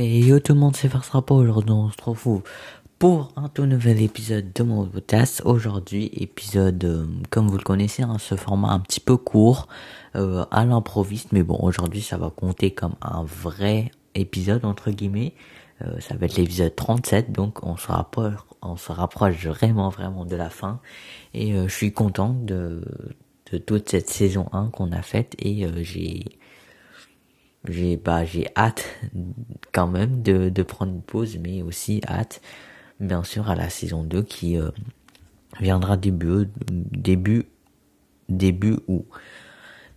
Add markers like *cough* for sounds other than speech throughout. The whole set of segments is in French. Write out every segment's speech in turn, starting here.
Et yo tout le monde, c'est Farce pas aujourd'hui on se retrouve pour un tout nouvel épisode de mon podcast. Aujourd'hui, épisode, euh, comme vous le connaissez, hein, ce format un petit peu court, euh, à l'improviste, mais bon, aujourd'hui ça va compter comme un vrai épisode, entre guillemets. Euh, ça va être l'épisode 37, donc on se rapproche, on se rapproche vraiment, vraiment de la fin. Et je suis content de, de toute cette saison 1 qu'on a faite et j'ai j'ai bah j'ai hâte quand même de, de prendre une pause mais aussi hâte bien sûr à la saison 2 qui euh, viendra début début début août.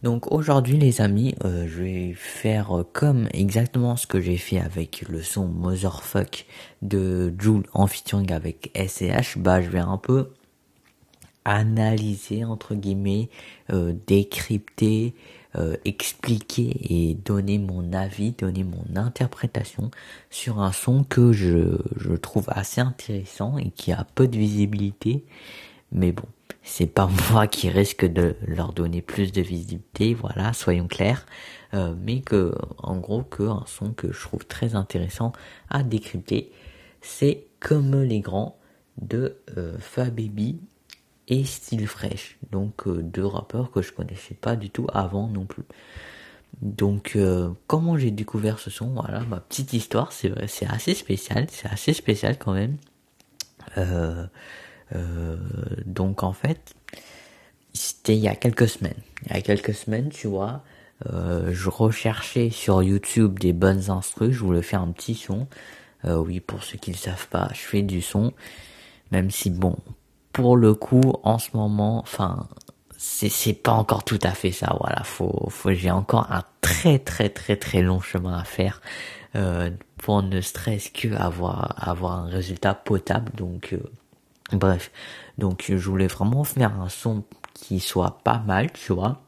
Donc aujourd'hui les amis, euh, je vais faire comme exactement ce que j'ai fait avec le son Motherfuck de Jules en featuring avec SCH. Bah je vais un peu analyser entre guillemets, euh, décrypter, euh, expliquer et donner mon avis, donner mon interprétation sur un son que je, je trouve assez intéressant et qui a peu de visibilité. Mais bon, c'est pas *laughs* moi qui risque de leur donner plus de visibilité, voilà, soyons clairs. Euh, mais que, en gros, que un son que je trouve très intéressant à décrypter, c'est Comme les grands de euh, Fababy et Style Fresh. Donc euh, deux rappeurs que je connaissais pas du tout avant non plus. Donc euh, comment j'ai découvert ce son? Voilà ma petite histoire, c'est vrai, c'est assez spécial, c'est assez spécial quand même. Euh, donc en fait, c'était il y a quelques semaines. Il y a quelques semaines, tu vois, je recherchais sur YouTube des bonnes instrus, je voulais faire un petit son. oui, pour ceux qui ne savent pas, je fais du son, même si bon, pour le coup, en ce moment, enfin, c'est c'est pas encore tout à fait ça. Voilà, faut faut j'ai encore un très très très très long chemin à faire euh, pour ne stress que avoir avoir un résultat potable. Donc euh, bref, donc je voulais vraiment faire un son qui soit pas mal, tu vois,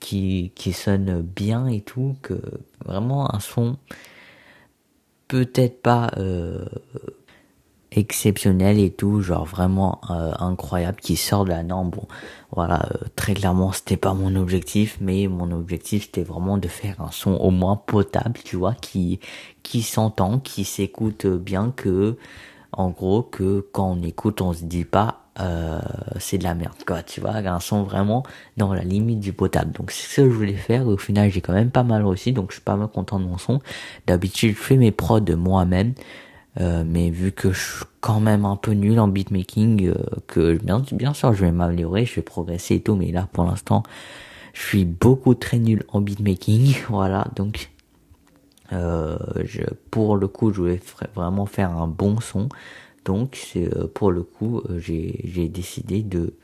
qui qui sonne bien et tout, que vraiment un son peut-être pas euh, exceptionnel et tout, genre vraiment euh, incroyable qui sort de la norme. Bon, voilà, euh, très clairement c'était pas mon objectif, mais mon objectif c'était vraiment de faire un son au moins potable, tu vois, qui qui s'entend, qui s'écoute bien, que en gros que quand on écoute on se dit pas euh, c'est de la merde quoi, tu vois, un son vraiment dans la limite du potable. Donc c'est ce que je voulais faire. Au final j'ai quand même pas mal réussi, donc je suis pas mal content de mon son. D'habitude je fais mes prods moi-même. Euh, mais vu que je suis quand même un peu nul en beatmaking, euh, que bien, sûr je vais m'améliorer, je vais progresser et tout, mais là pour l'instant je suis beaucoup très nul en beatmaking, *laughs* voilà, donc euh, je, pour le coup je voulais vraiment faire un bon son, donc pour le coup j'ai décidé de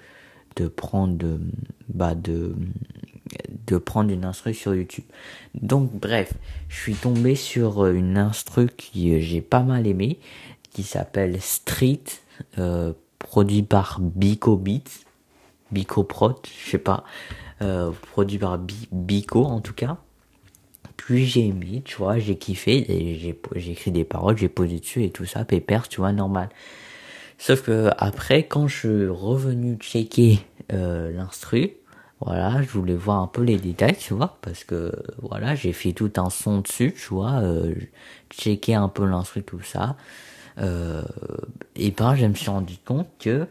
de prendre bah de de prendre une instru sur YouTube. Donc bref, je suis tombé sur une instru qui j'ai pas mal aimé, qui s'appelle Street, euh, produit par Bico Beats, Bico Prod, je sais pas, euh, produit par Bico en tout cas. Puis j'ai aimé, tu vois, j'ai kiffé, j'ai écrit des paroles, j'ai posé dessus et tout ça, pépère, tu vois, normal. Sauf que après, quand je suis revenu checker euh, l'instru, voilà, je voulais voir un peu les détails, tu vois, parce que voilà, j'ai fait tout un son dessus, tu vois, euh, checker un peu l'instru, tout ça. Euh, et ben, je me suis rendu compte que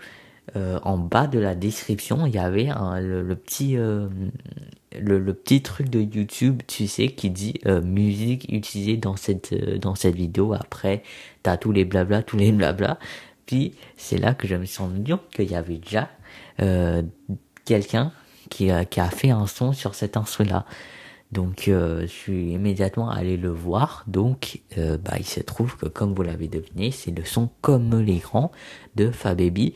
euh, en bas de la description, il y avait le, petit euh, le, petit truc de YouTube, tu sais, qui dit musique utilisée dans cette dans cette vidéo. Après, t'as tous les blabla, tous les blabla. Puis c'est là que je me suis rendu compte qu'il y avait déjà quelqu'un qui, qui, a fait un son sur cet instrument là. Donc euh, je suis immédiatement allé le voir. Donc euh, bah, il se trouve que comme vous l'avez deviné, c'est le son comme les grands de Fababy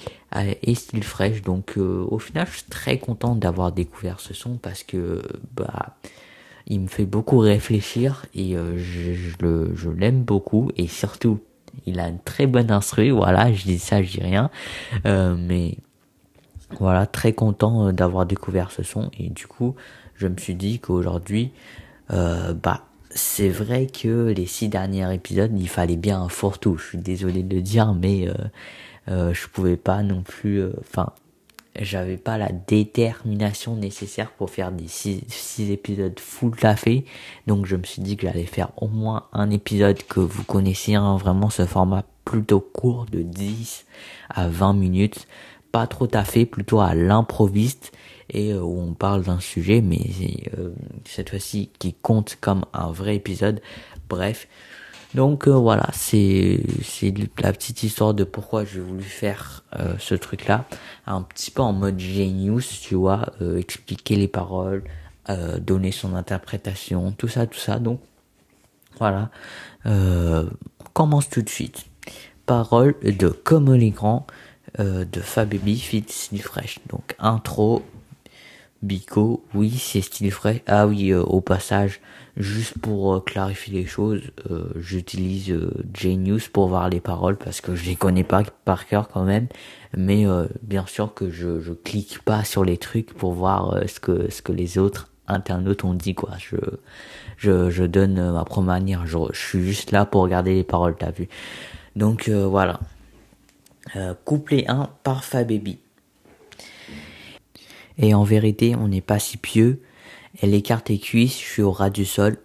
et Style Fresh. Donc euh, au final, je suis très content d'avoir découvert ce son parce que bah il me fait beaucoup réfléchir et je, je, je l'aime beaucoup et surtout il a une très bonne instru. Voilà, je dis ça, je dis rien, mais voilà, très content d'avoir découvert ce son et du coup je me suis dit qu'aujourd'hui, euh, bah, c'est vrai que les six derniers épisodes, il fallait bien un fourre-tout. Je suis désolé de le dire, mais euh, euh, je pouvais pas non plus. Euh, enfin, j'avais pas la détermination nécessaire pour faire des six, six épisodes full fait Donc je me suis dit que j'allais faire au moins un épisode que vous connaissez, hein, vraiment ce format plutôt court de 10 à 20 minutes. Pas trop taffé, plutôt à l'improviste et euh, où on parle d'un sujet, mais euh, cette fois-ci qui compte comme un vrai épisode. Bref, donc euh, voilà, c'est c'est la petite histoire de pourquoi j'ai voulu faire ce truc-là, un petit peu en mode genius, tu vois, expliquer les paroles, donner son interprétation, tout ça, tout ça. Donc voilà, commence tout de suite. Parole de Comme les grands de Fababy Fit du Fresh. Donc intro, Bico, oui, c'est style frais. Ah oui, euh, au passage, juste pour euh, clarifier les choses, euh, j'utilise Genius pour voir les paroles parce que je les connais pas par cœur quand même. Mais bien sûr que je, je clique pas sur les trucs pour voir ce que ce que les autres internautes ont dit quoi. Je je, donne ma propre manière. Je suis juste là pour regarder les paroles, t'as vu. Donc voilà. Couplet 1 par Baby. Et en vérité, on n'est pas si pieux. Elle écarte les cuisses, je suis au ras du sol.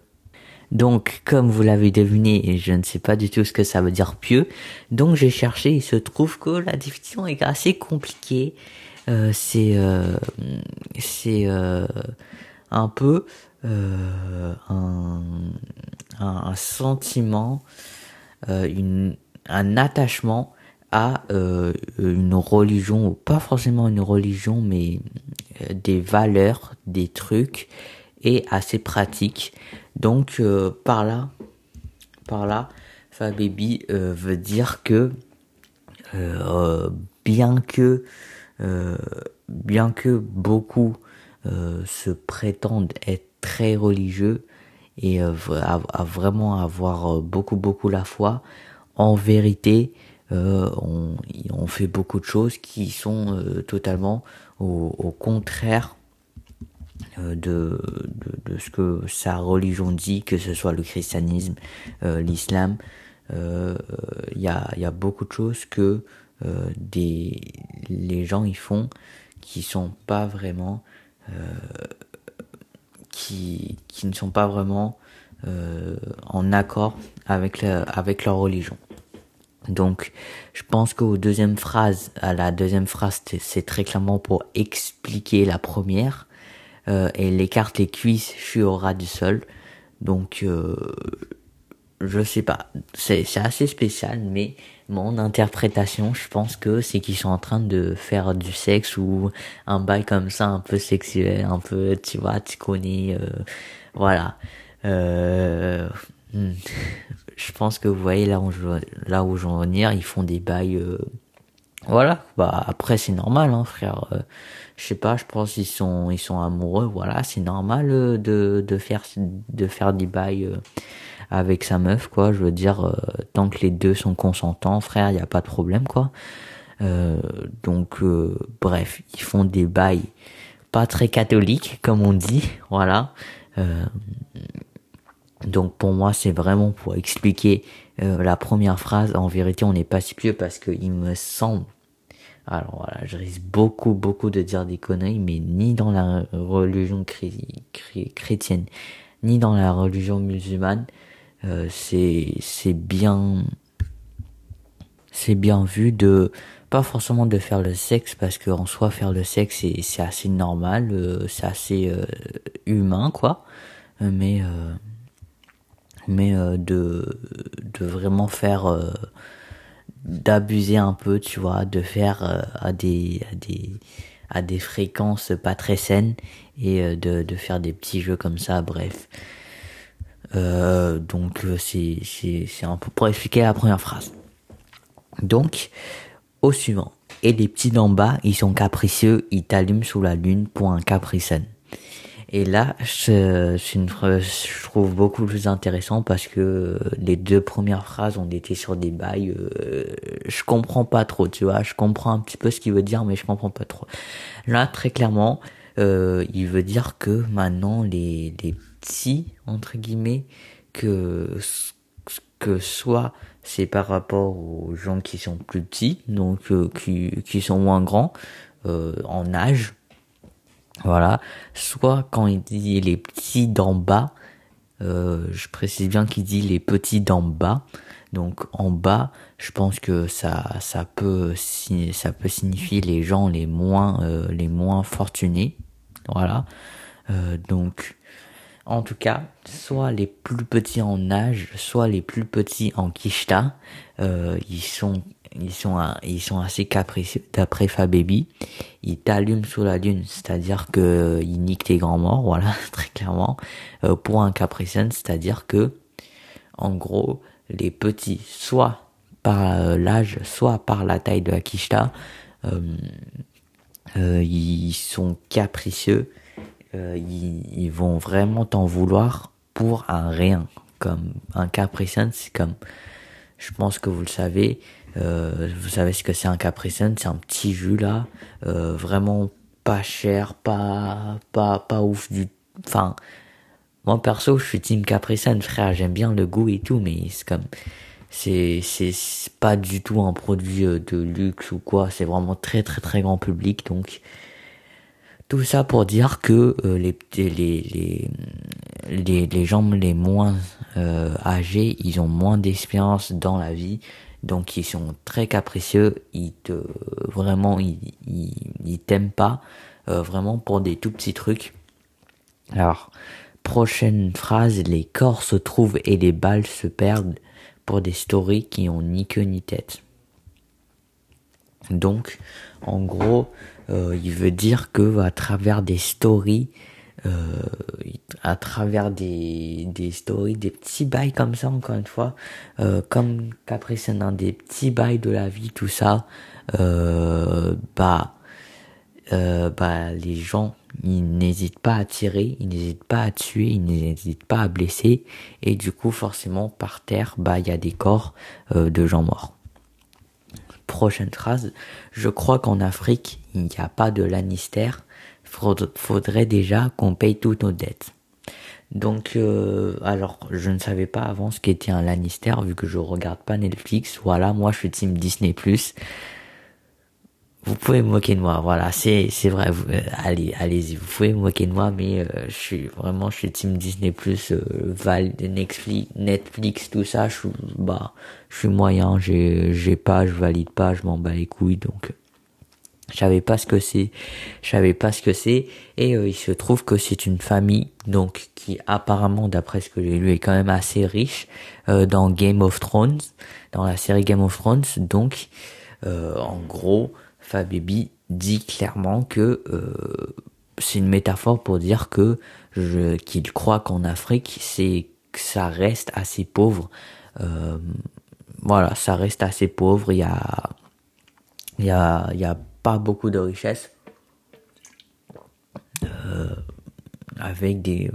Donc, comme vous l'avez deviné, je ne sais pas du tout ce que ça veut dire pieux, donc j'ai cherché, il se trouve que la définition est assez compliquée. Euh, c'est euh, euh, un peu euh, un, sentiment, euh, une, un attachement à euh, une religion, pas forcément une religion, mais euh, des valeurs, des trucs, et assez pratique. Donc euh, par là, par là, Fababy veut dire que bien que bien que beaucoup se prétendent être très religieux et à, vraiment avoir beaucoup beaucoup la foi, en vérité, on, on, fait beaucoup de choses qui sont euh, totalement au, contraire euh, de, ce que sa religion dit, que ce soit le christianisme, l'islam. Il y, a, beaucoup de choses que les gens y font qui sont pas vraiment qui, ne sont pas vraiment en accord avec leur religion. Donc, je pense qu'au deuxième phrase, à la deuxième phrase, c'est très clairement pour expliquer la première. Euh, elle écarte les cuisses, je suis au ras du sol. Donc, euh, je sais pas. C'est assez spécial, mais mon interprétation, je pense que c'est qu'ils sont en train de faire du sexe ou un bail comme ça, un peu sexuel, un peu, tu vois, tu euh, voilà. Euh, hmm *laughs* je pense que vous voyez là où je là où je veux venir, ils font des bails euh, voilà, bah après c'est normal hein frère. Euh, je sais pas, je pense qu'ils sont ils sont amoureux, voilà, c'est normal euh, de de faire de faire des bails avec sa meuf quoi, je veux dire tant que les deux sont consentants, frère, il y a pas de problème quoi. donc bref, ils font des bails pas très catholiques comme on dit, *laughs* voilà. Donc pour moi, c'est vraiment pour expliquer euh, la première phrase. En vérité, on n'est pas si pieux parce qu'il me semble. Alors voilà, je risque beaucoup, beaucoup de dire des conneries, mais ni dans la religion chrétienne, ni dans la religion musulmane, euh, c'est bien c'est bien vu de pas forcément de faire le sexe parce que en soi faire le sexe c'est assez normal, euh, c'est assez euh, humain quoi, mais mais euh, de de vraiment faire euh, d'abuser un peu tu vois de faire euh, à des à des à des fréquences pas très saines et de de faire des petits jeux comme ça bref. Donc c'est c'est c'est un peu pour expliquer la première phrase. Donc au suivant. Et les petits d'en bas ils sont capricieux ils t'allument sous la lune pour un capricène et là, phrase, je trouve beaucoup plus intéressant parce que les deux premières phrases, on était sur des bails, euh, je comprends pas trop, tu vois, je comprends un petit peu ce qu'il veut dire, mais je comprends pas trop. Là, très clairement, euh, il veut dire que maintenant les, petits, entre guillemets, que, que soit c'est par rapport aux gens qui sont plus petits, donc euh, qui, qui sont moins grands, en âge. Voilà. Soit quand il dit les petits d'en bas, je précise bien qu'il dit les petits d'en bas. Donc en bas, je pense que ça ça peut ça peut signifier les gens les moins les moins fortunés. Voilà. donc en tout cas, soit les plus petits en âge, soit les plus petits en kishta, euh, ils sont ils sont ils sont assez capricieux d'après Fababy. Ils t'allument sous la lune, c'est-à-dire que ils niquent tes grands morts, *laughs* voilà, très clairement. Euh, pour un capricien, c'est-à-dire que en gros, les petits, soit par euh, l'âge, soit par la taille de la kishta, euh, euh ils sont capricieux euh, ils, vont vraiment t'en vouloir pour un rien. Comme un capricène, c'est comme, je pense que vous le savez, euh, vous savez ce que c'est un capricène, c'est un petit jus là, euh, vraiment pas cher, pas, pas, pas ouf du, enfin, moi perso, je suis team capricène, frère, j'aime bien le goût et tout, mais c'est comme, c'est, c'est pas du tout un produit euh, de luxe ou quoi, c'est vraiment très très très grand public, donc, tout ça pour dire que euh, les, les, les, les, gens les moins euh, âgés, ils ont moins d'expérience dans la vie, donc ils sont très capricieux, ils te vraiment ils, ils, t'aiment pas euh, vraiment pour des tout petits trucs. Alors prochaine phrase, les corps se trouvent et les balles se perdent pour des stories qui ont ni queue ni tête. Donc en gros, euh, il veut dire que à travers des stories, euh, à travers des, des stories, des petits bails comme ça, encore une fois, euh, comme dans des petits bails de la vie, tout ça, euh, bah, euh, bah, les gens, ils n'hésitent pas à tirer, ils n'hésitent pas à tuer, ils n'hésitent pas à blesser, et du coup, forcément, par terre, bah, il y a des corps de gens morts prochaine phrase. Je crois qu'en Afrique, il n'y a pas de Lannister. Faudrait déjà qu'on paye toutes nos dettes. Donc, euh, alors, je ne savais pas avant ce qu'était un Lannister, vu que je regarde pas Netflix. Voilà, moi, je suis team Disney+. Vous pouvez me moquer de moi, voilà, c'est c'est vrai. Vous, euh, allez, allez-y, vous pouvez me moquer de moi, mais euh, je suis vraiment, je suis team Disney+, euh, Val, Netflix, Netflix, tout ça. Je suis, bah, je suis moyen. J'ai j'ai pas, je valide pas, je m'en bats les couilles, donc je savais pas ce que c'est, je savais pas ce que c'est, et il se trouve que c'est une famille, donc qui apparemment, d'après ce que j'ai lu, est quand même assez riche dans Game of Thrones, dans la série Game of Thrones. Donc, en gros Fabibi dit clairement que euh, c'est une métaphore pour dire que qu'il croit qu'en Afrique c'est que ça reste assez pauvre. Euh, voilà, ça reste assez pauvre. Il y a, il y a, il y a pas beaucoup de richesse. Euh, avec des,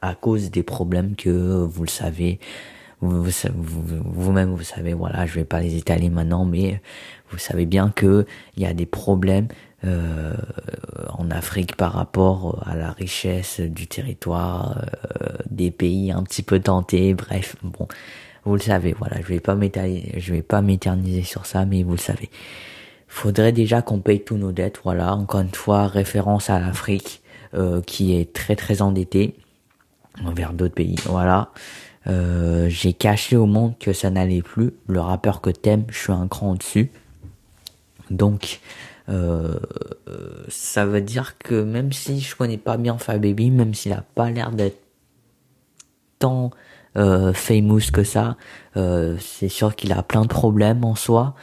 à, cause des problèmes que vous le savez, vous, vous-même vous savez, voilà, je vais pas les étaler maintenant, mais vous savez bien que il y a des problèmes euh, en Afrique par rapport à la richesse du territoire, euh, des pays un petit peu tentés, bref, bon, vous le savez, voilà, je vais pas m'étaler, je vais pas m'éterniser sur ça, mais vous le savez. Faudrait déjà qu'on paye tous nos dettes, voilà, encore une fois, référence à l'Afrique, euh, qui est très très endettée envers d'autres pays, voilà. Euh, j'ai caché au monde que ça n'allait plus. Le rappeur que t'aimes, je suis un cran au-dessus. Donc, euh, ça veut dire que même si je connais pas bien Baby, même s'il a pas l'air d'être tant euh, famous que ça, euh, c'est sûr qu'il a plein de problèmes en soi.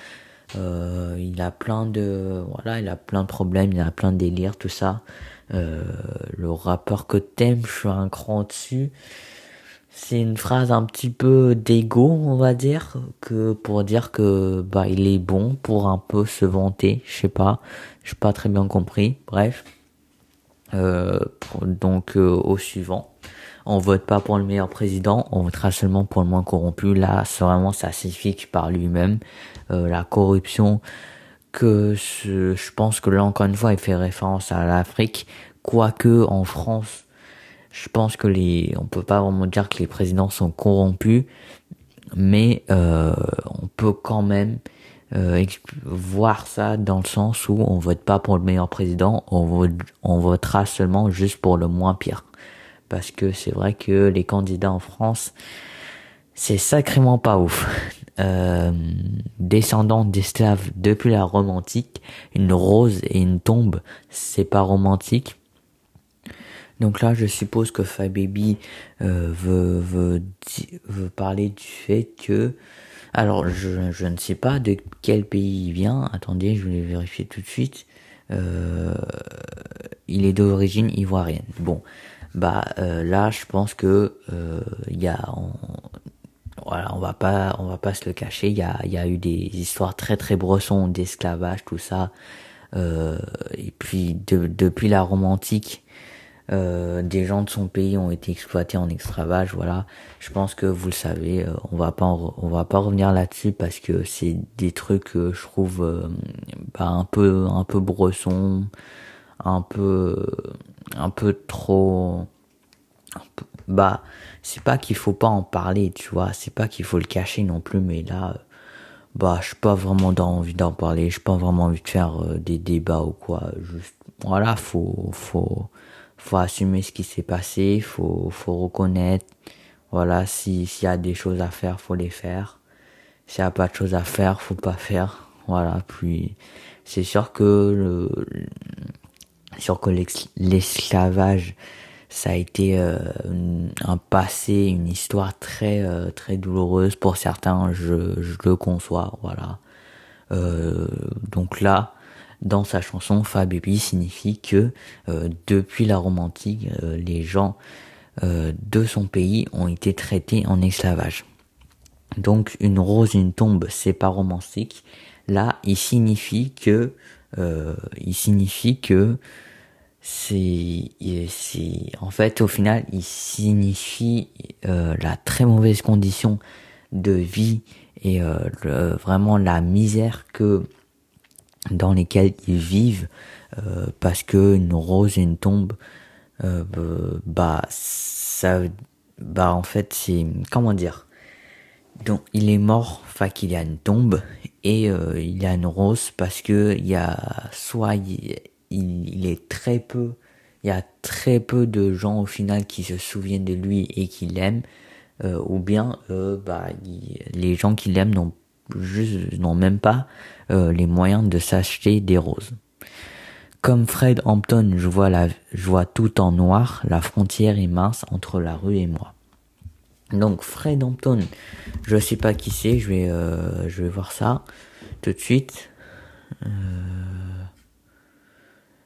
Euh, il a plein de voilà, il a plein de problèmes, il a plein de délires, tout ça. Le rappeur que t'aimes, je suis un cran dessus. C'est une phrase un petit peu d'ego, on va dire, que pour dire que bah il est bon pour un peu se vanter, je sais pas, je pas très bien compris. Bref, euh, donc euh, au suivant, on vote pas pour le meilleur président, on votera seulement pour le moins corrompu. Là, c'est vraiment ça par lui-même euh, la corruption. Que je pense que là encore une fois, il fait référence à l'Afrique, quoique en France je pense que les, on peut pas vraiment dire que les présidents sont corrompus, mais euh, on peut quand même euh, voir ça dans le sens où on vote pas pour le meilleur président, on, on votera seulement juste pour le moins pire. Parce que c'est vrai que les candidats en France, c'est sacrément pas ouf. *laughs* Euh, descendant d'esclaves depuis la romantique, une rose et une tombe, c'est pas romantique. Donc là, je suppose que Fabibi euh, veut, veut, veut parler du fait que alors, je, ne sais pas de quel pays il vient. Attendez, je vais vérifier tout de suite. Euh, il est d'origine ivoirienne. Bon, bah euh, là, je pense que euh, il y a, on, voilà, on va pas, on va pas se le cacher. Il y a, eu des histoires très très bressons d'esclavage, tout ça. Et puis de, depuis la romantique, euh, des gens de son pays ont été exploités en esclavage. Voilà, je pense que vous le savez. Euh, on va pas on va pas revenir là-dessus parce que c'est des trucs que je trouve euh, bah, un peu un peu bresson, un peu un peu trop. bah c'est pas qu'il faut pas en parler, tu vois. C'est pas qu'il faut le cacher non plus, mais là bah je pas vraiment envie d'en parler, je pas vraiment envie de faire des débats ou quoi. Juste voilà, faut faut faut assumer ce qui s'est passé, faut faut reconnaître. Voilà, si s'il y a des choses à faire, faut les faire. S'il y a pas de choses à faire, faut pas faire. Voilà, puis c'est sûr que le sûr que l'esclavage ça a été euh, un passé, une histoire très euh, très douloureuse pour certains, je, je le conçois, voilà. Euh, donc là, dans sa chanson Fabibi signifie que euh, depuis la romantique, euh, les gens euh, de son pays ont été traités en esclavage. Donc une rose, une tombe, c'est pas romantique. Là, il signifie que, il signifie que c'est, c'est, en fait, au final, il signifie la très mauvaise condition de vie et vraiment la misère que dans lesquels ils vivent euh, parce que une rose et une tombe euh, bah ça bah en fait c'est comment dire? Donc il est mort enfin qu'il y a une tombe et euh, il y a une rose parce que il y a soit il, il, est très peu il y a très peu de gens au final qui se souviennent de lui et qui l'aiment ou bien bah les gens qui l'aiment n'ont juste n'ont même pas euh, les moyens de s'acheter des roses. Comme Fred Hampton, je vois, la, je vois tout en noir, la frontière est mince entre la rue et moi. Donc Fred Hampton, je sais pas qui c'est, je vais, euh, je vais voir ça tout de suite. Euh...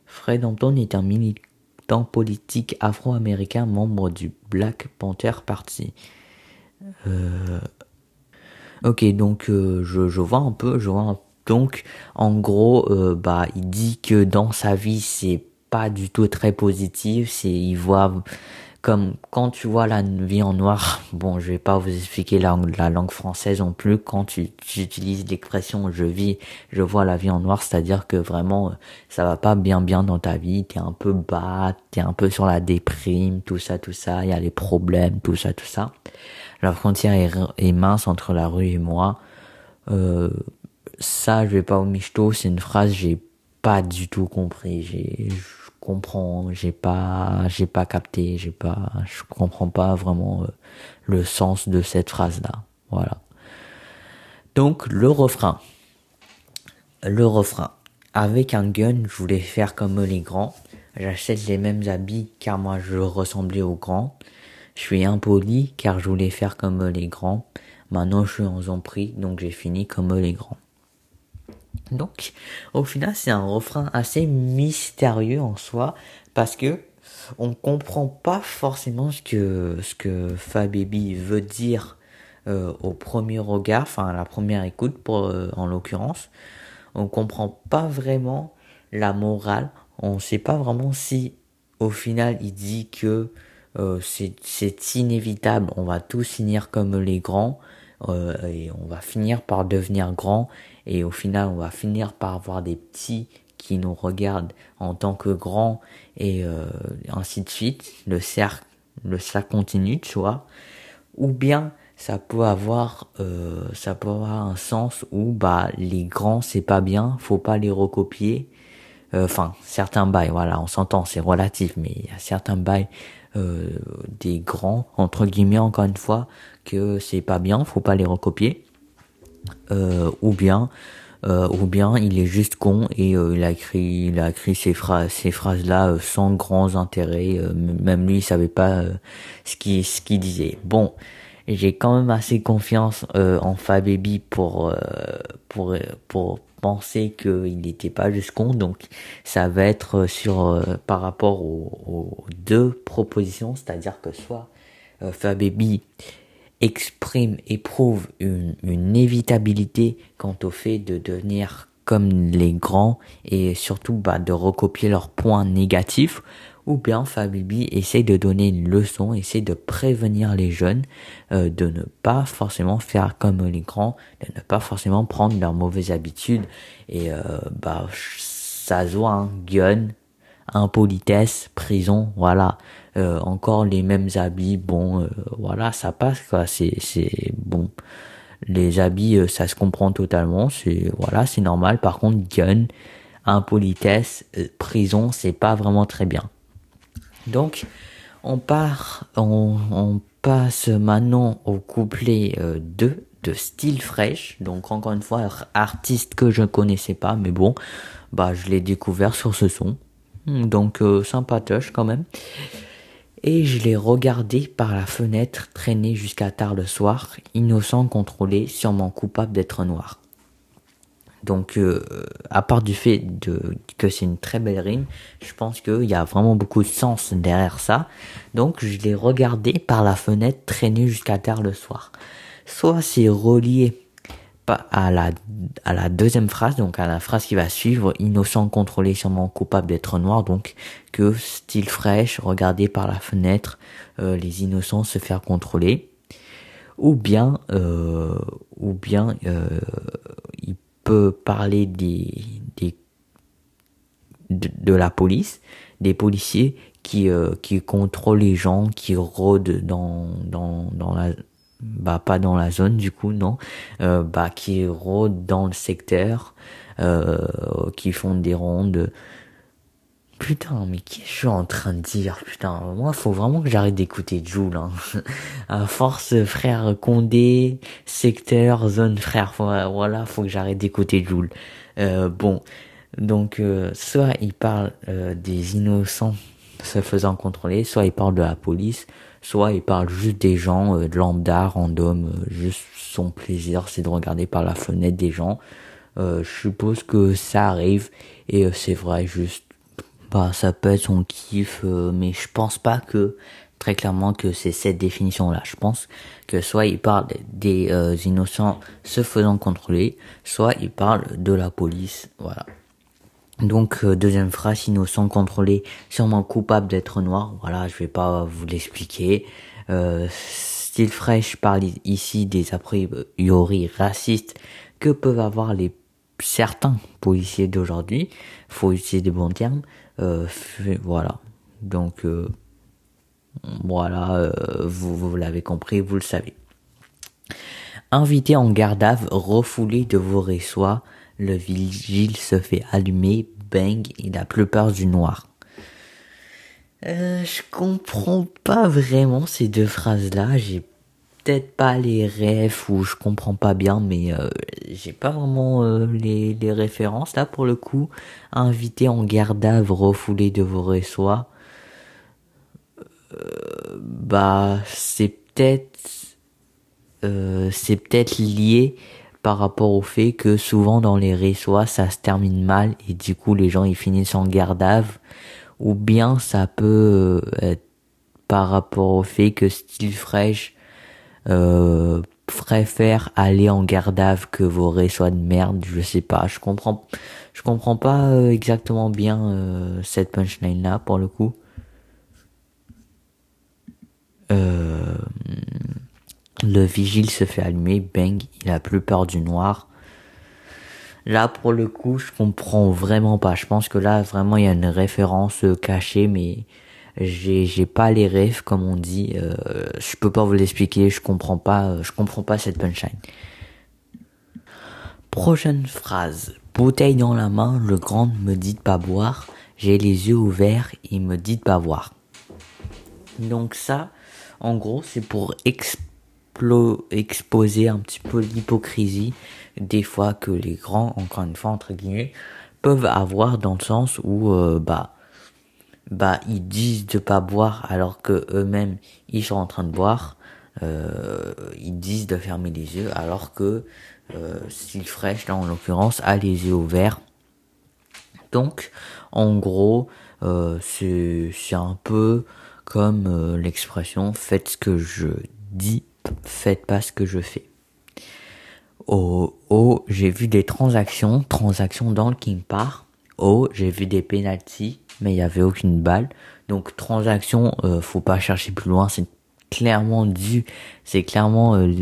Fred Hampton est un militant politique afro-américain, membre du Black Panther Party. Euh, Ok, donc euh, je, je vois un peu, je vois un... donc en gros, euh, bah il dit que dans sa vie c'est pas du tout très positif, c'est il voit comme quand tu vois la vie en noir, *laughs* bon, je vais pas vous expliquer la, la langue française non plus. Quand tu, tu utilises l'expression "je vis, je vois la vie en noir", c'est-à-dire que vraiment euh, ça va pas bien bien dans ta vie, t'es un peu bas, t'es un peu sur la déprime, tout ça, tout ça, il y a les problèmes, tout ça, tout ça. La frontière est, mince entre la rue et moi. Euh, ça, je vais pas au michto, c'est une phrase j'ai pas du tout compris. J'ai, je comprends, j'ai pas, j'ai pas capté, j'ai pas, je comprends pas vraiment euh, le sens de cette phrase-là. Voilà. Donc le refrain, le refrain. Avec un gun, je voulais faire comme les grands. J'achète les mêmes habits car moi je ressemblais aux grands. Je suis impoli car je voulais faire comme les grands. Maintenant je suis en zompris donc j'ai fini comme les grands. Donc au final c'est un refrain assez mystérieux en soi parce que on comprend pas forcément ce que ce que Fabibi veut dire euh, au premier regard, enfin à la première écoute euh, en l'occurrence. On comprend pas vraiment la morale. On sait pas vraiment si au final il dit que euh, c'est inévitable, on va tous finir comme les grands euh, et on va finir par devenir grands et au final on va finir par avoir des petits qui nous regardent en tant que grands et euh, ainsi de suite. Le cercle, le cercle continue, tu vois. Ou bien ça peut avoir euh, ça peut avoir un sens où bah les grands c'est pas bien faut pas les recopier enfin certains bails voilà on s'entend c'est relatif mais il y a certains bails euh, des grands entre guillemets encore une fois que c'est pas bien faut pas les recopier. Ou bien ou bien il est juste con et il a écrit il a écrit ces phrases là sans grands intérêts même lui il savait pas ce qui ce qu'il disait. Bon j'ai quand même assez confiance euh, en Fababy pour euh, pour pour penser qu'il n'était pas juste con donc ça va être sur euh, par rapport aux, deux propositions c'est-à-dire que soit euh, Fababy exprime et prouve une, une évitabilité quant au fait de devenir comme les grands et surtout bah, de recopier leurs points négatifs ou bien Fabibi essaye de donner une leçon, essaye de prévenir les jeunes euh, de ne pas forcément faire comme les grands, de ne pas forcément prendre leurs mauvaises habitudes et euh, bah ça se voit, hein, impolitesse, prison, voilà, euh, encore les mêmes habits, bon, voilà, ça passe quoi, c'est c'est bon. Les habits, ça se comprend totalement, c'est voilà, c'est normal. Par contre, gun, impolitesse, prison, c'est pas vraiment très bien. Donc, on part, on, passe maintenant au couplet 2 euh, de Style Fresh. Donc, encore une fois, artiste que je connaissais pas, mais bon, bah, je l'ai découvert sur ce son. Donc, euh, sympatoche quand même. Et je l'ai regardé par la fenêtre traîner jusqu'à tard le soir, innocent contrôlé, sûrement coupable d'être noir. Donc, euh, à part du fait de, que c'est une très belle rime, je pense qu'il y a vraiment beaucoup de sens derrière ça. Donc, je l'ai regardé par la fenêtre traîner jusqu'à terre le soir. Soit c'est relié à la, à la deuxième phrase, donc à la phrase qui va suivre, innocent contrôlé sûrement coupable d'être noir, donc que style fraîche, regarder par la fenêtre, euh, les innocents se faire contrôler, ou bien, euh, ou bien, euh, il peut parler des, des de, la police, des policiers qui euh, qui contrôlent les gens, qui rôdent dans dans dans la bah pas dans la zone du coup non, euh, bah qui rôdent dans le secteur, euh, qui font des rondes. Putain, mais qu'est-ce que je suis en train de dire Putain, moi, faut vraiment que j'arrête d'écouter Joule. Hein. *laughs* À force, frère Condé, secteur, zone, frère, voilà, faut que j'arrête d'écouter Joule. Euh, bon, donc, euh, soit il parle euh, des innocents se faisant contrôler, soit il parle de la police, soit il parle juste des gens, euh, de lambda, random, juste son plaisir, c'est de regarder par la fenêtre des gens. je suppose que ça arrive, et c'est vrai, juste bah ça peut être son kiff euh, mais je pense pas que très clairement que c'est cette définition là je pense que soit il parle des euh, innocents se faisant contrôler soit il parle de la police voilà. Donc euh, deuxième phrase innocent contrôlé sûrement coupable d'être noir voilà je vais pas vous l'expliquer. Style fraîche parle ici des a priori racistes que peuvent avoir les certains policiers d'aujourd'hui. Faut utiliser des bons termes euh, voilà. Donc euh, voilà, euh, vous, l'avez compris, vous le savez. Invité en garde à refoulé de vos réçois, le vigile se fait allumer, bang, il a plus peur du noir. Euh, je comprends pas vraiment ces deux phrases-là. Peut-être pas les rêves ou je comprends pas bien, mais euh, j'ai pas vraiment euh, les, références là pour le coup. Invité en garde à refoulé de vos réçois. Euh, bah c'est peut-être c'est peut-être lié par rapport au fait que souvent dans les réçois ça se termine mal et du coup les gens ils finissent en garde à ou bien ça peut être par rapport au fait que style fraîche euh, préfère aller en garde que vos réseaux de merde, je sais pas, je comprends, je comprends pas euh, exactement bien euh, cette punchline là pour le coup. Euh, le vigile se fait allumer, bang, il a plus peur du noir. Là, pour le coup, je comprends vraiment pas. Je pense que là, vraiment, il y a une référence cachée, mais j'ai j'ai pas les rêves comme on dit. Euh, je peux pas vous l'expliquer. Je comprends pas. Je comprends pas cette punchline. Prochaine phrase. Bouteille dans la main, le grand me dit de pas boire. J'ai les yeux ouverts, il me dit de pas voir. Donc ça, en gros, c'est pour exposer un petit peu l'hypocrisie des fois que les grands, encore une fois entre guillemets, peuvent avoir dans le sens où euh, bah bah ils disent de pas boire alors que eux-mêmes ils sont en train de boire. Euh, ils disent de fermer les yeux alors que euh, Style Fresh là en l'occurrence a les yeux ouverts. Donc en gros euh, c'est c'est un peu comme euh, l'expression faites ce que je dis, faites pas ce que je fais. Oh, oh j'ai vu des transactions, transactions dans le King Park. J'ai vu des penalties, mais il n'y avait aucune balle. Donc transaction, euh, faut pas chercher plus loin, c'est clairement dû, c'est clairement, euh,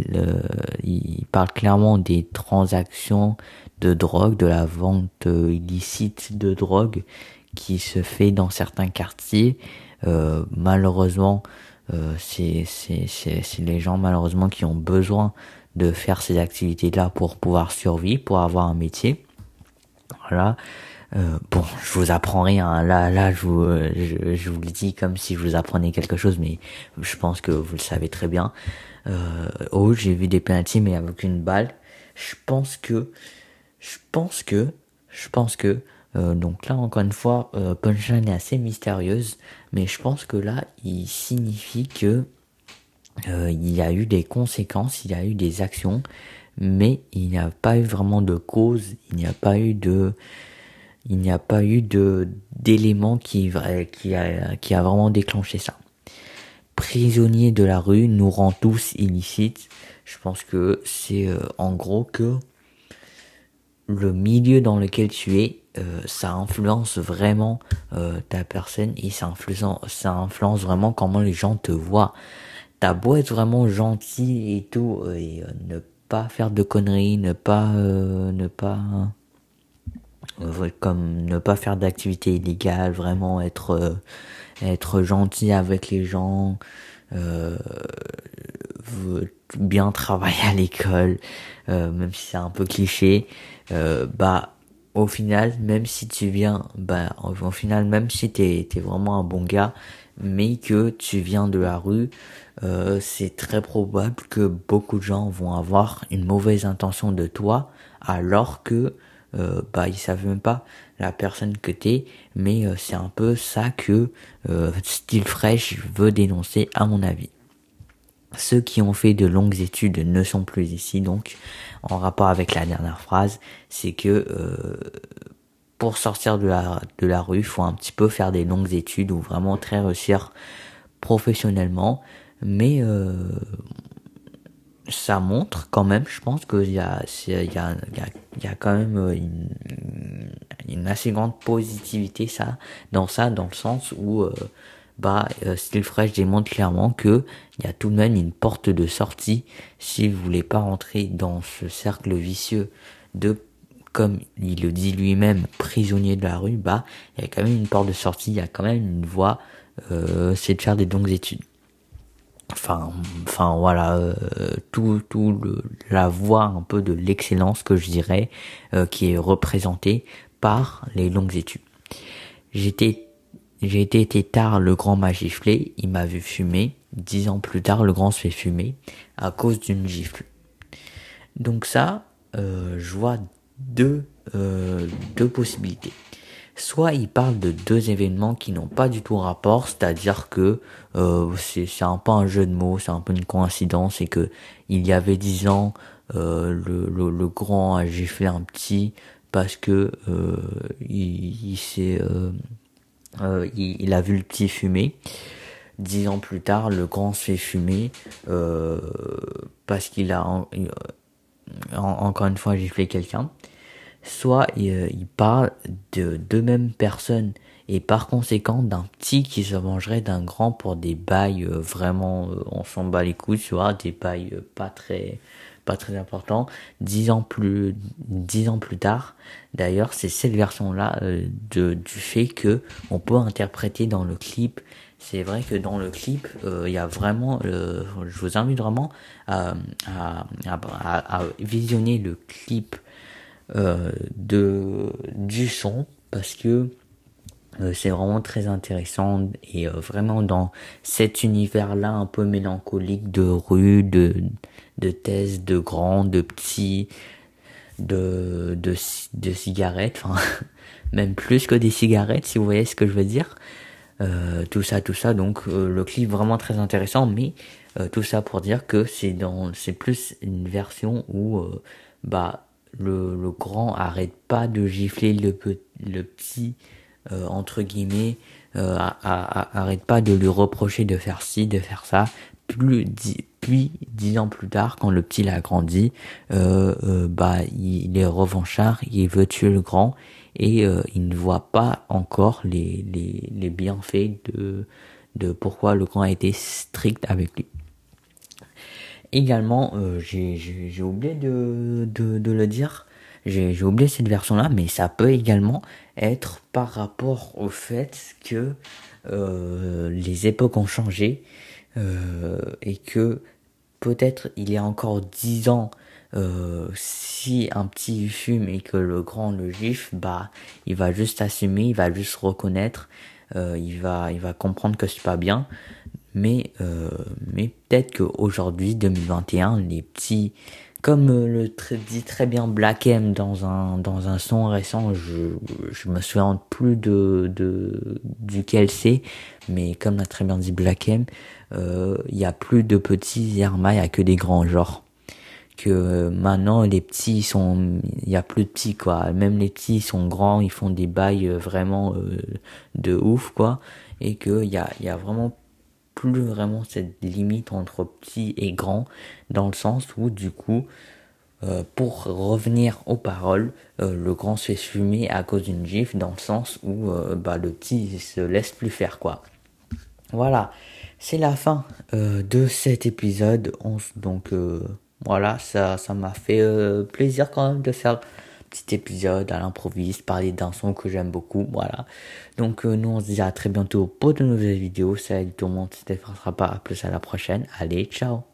il parle clairement des transactions de drogue, de la vente euh, illicite de drogue qui se fait dans certains quartiers euh, malheureusement, euh, c'est les gens malheureusement qui ont besoin de faire ces activités-là pour pouvoir survivre, pour avoir un métier. Voilà. Euh, bon, je vous apprends rien. Là, là, je vous, je, je, vous le dis comme si je vous apprenais quelque chose, mais je pense que vous le savez très bien. Euh, oh, j'ai vu des penalties, mais avec une balle. Je pense que, je pense que, je pense que euh, donc là, encore une fois, euh, punchline est assez mystérieuse, mais je pense que là, il signifie que euh, il y a eu des conséquences, il y a eu des actions, mais il n'y a pas eu vraiment de cause, il n'y a pas eu de, il n'y a pas eu de d'éléments qui qui a qui a vraiment déclenché ça. Prisonnier de la rue nous rend tous illicites. Je pense que c'est en gros que le milieu dans lequel tu es euh, ça influence vraiment euh, ta personne et ça influence, ça influence vraiment comment les gens te voient. T'as beau être vraiment gentil et tout, euh, et ne pas faire de conneries, ne pas, ne pas, comme ne pas faire d'activités illégales, vraiment être, être gentil avec les gens, bien travailler à l'école, même si c'est un peu cliché, bah au final, même si tu viens, bah, au, final, même si t'es es vraiment un bon gars, mais que tu viens de la rue, euh, c'est très probable que beaucoup de gens vont avoir une mauvaise intention de toi, alors que euh, bah ils savent même pas la personne que t'es, mais euh, c'est un peu ça que euh, Style Fresh veut dénoncer à mon avis. Ceux qui ont fait de longues études ne sont plus ici, donc en rapport avec la dernière phrase, c'est que euh, pour sortir de la, de la rue, faut un petit peu faire des longues études ou vraiment très réussir professionnellement. Mais euh, ça montre quand même, je pense qu'il y a, il y, a, il, y a, quand même une, une assez grande positivité ça, dans ça, dans le sens où euh, bah euh, Style Fresh démontre clairement que il y a tout de même une porte de sortie si vous voulez pas rentrer dans ce cercle vicieux de comme il le dit lui-même prisonnier de la rue bah il y a quand même une porte de sortie il y a quand même une voie euh, c'est de faire des longues études enfin enfin voilà euh, tout tout le, la voie un peu de l'excellence que je dirais euh, qui est représentée par les longues études j'étais j'ai été, été tard, le grand m'a giflé, il m'a vu fumer. Dix ans plus tard, le grand se fait fumer à cause d'une gifle. Donc ça, euh, je vois deux, euh, deux possibilités. Soit il parle de deux événements qui n'ont pas du tout rapport, c'est-à-dire que euh, c'est un peu un jeu de mots, c'est un peu une coïncidence, et que il y avait dix ans, euh, le, grand a giflé un petit parce que euh, s'est euh, il, a vu le petit fumer. Dix ans plus tard, le grand se fait fumer euh, parce qu'il a encore une fois giflé quelqu'un. Soit il, parle de deux mêmes personnes et par conséquent d'un petit qui se vengerait d'un grand pour des bails euh, vraiment on s'en bat les couilles tu vois des bails pas très pas très important. Dix ans plus, dix ans plus tard, d'ailleurs, c'est cette version-là euh, de du fait que on peut interpréter dans le clip c'est vrai que dans le clip, il y a vraiment, je vous invite vraiment à, à, à, visionner le clip de du son parce que euh, c'est vraiment très intéressant et euh, vraiment dans cet univers-là un peu mélancolique de rue, de, de thèse, de grands, de petits, de, de, de cigarettes, enfin *laughs* même plus que des cigarettes si vous voyez ce que je veux dire. Euh, tout ça, tout ça, donc le clip vraiment très intéressant, mais tout ça pour dire que c'est dans, c'est plus une version où bah le, grand arrête pas de gifler le, petit euh, entre guillemets, euh, arrête pas de lui reprocher de faire ci, de faire ça. Puis dix ans plus tard, quand le petit l'a grandi, euh, bah il, est revanchard, il veut tuer le grand et il ne voit pas encore les, bienfaits de pourquoi le grand a été strict avec lui. Également, j'ai oublié de, de, le dire, j'ai oublié cette version-là, mais ça peut également être par rapport au fait que euh, les époques ont changé euh, et que peut-être il y a encore dix ans, euh, si un petit fume et que le grand le gifle, bah il va juste assumer, il va juste reconnaître, il va il va comprendre que c'est pas bien. Mais mais peut-être qu'aujourd'hui 2021, les petits comme euh, le dit très bien Black M dans un dans un son récent, je je me souviens plus de de duquel c'est, mais comme l'a très bien dit Black M, euh, il y a plus de petits Yerma, il y a que des grands genres. Que maintenant les petits sont, il y a plus de petits quoi. Même les petits sont grands, ils font des bails euh, vraiment de ouf quoi, et que il y a y a vraiment plus vraiment cette limite entre petit et grand, dans le sens où du coup, euh, pour revenir aux paroles, euh, le grand se fait fumer à cause d'une gifle, dans le sens où euh, bah, le petit se laisse plus faire quoi. Voilà, c'est la fin de cet épisode. donc voilà, ça ça m'a fait plaisir quand même de faire petit épisode à l'improviste, parler d'un son que j'aime beaucoup, voilà. Donc euh, nous on se dit à très bientôt pour de nouvelles vidéos, salut tout le monde, c'était pas, à plus à la prochaine, allez, ciao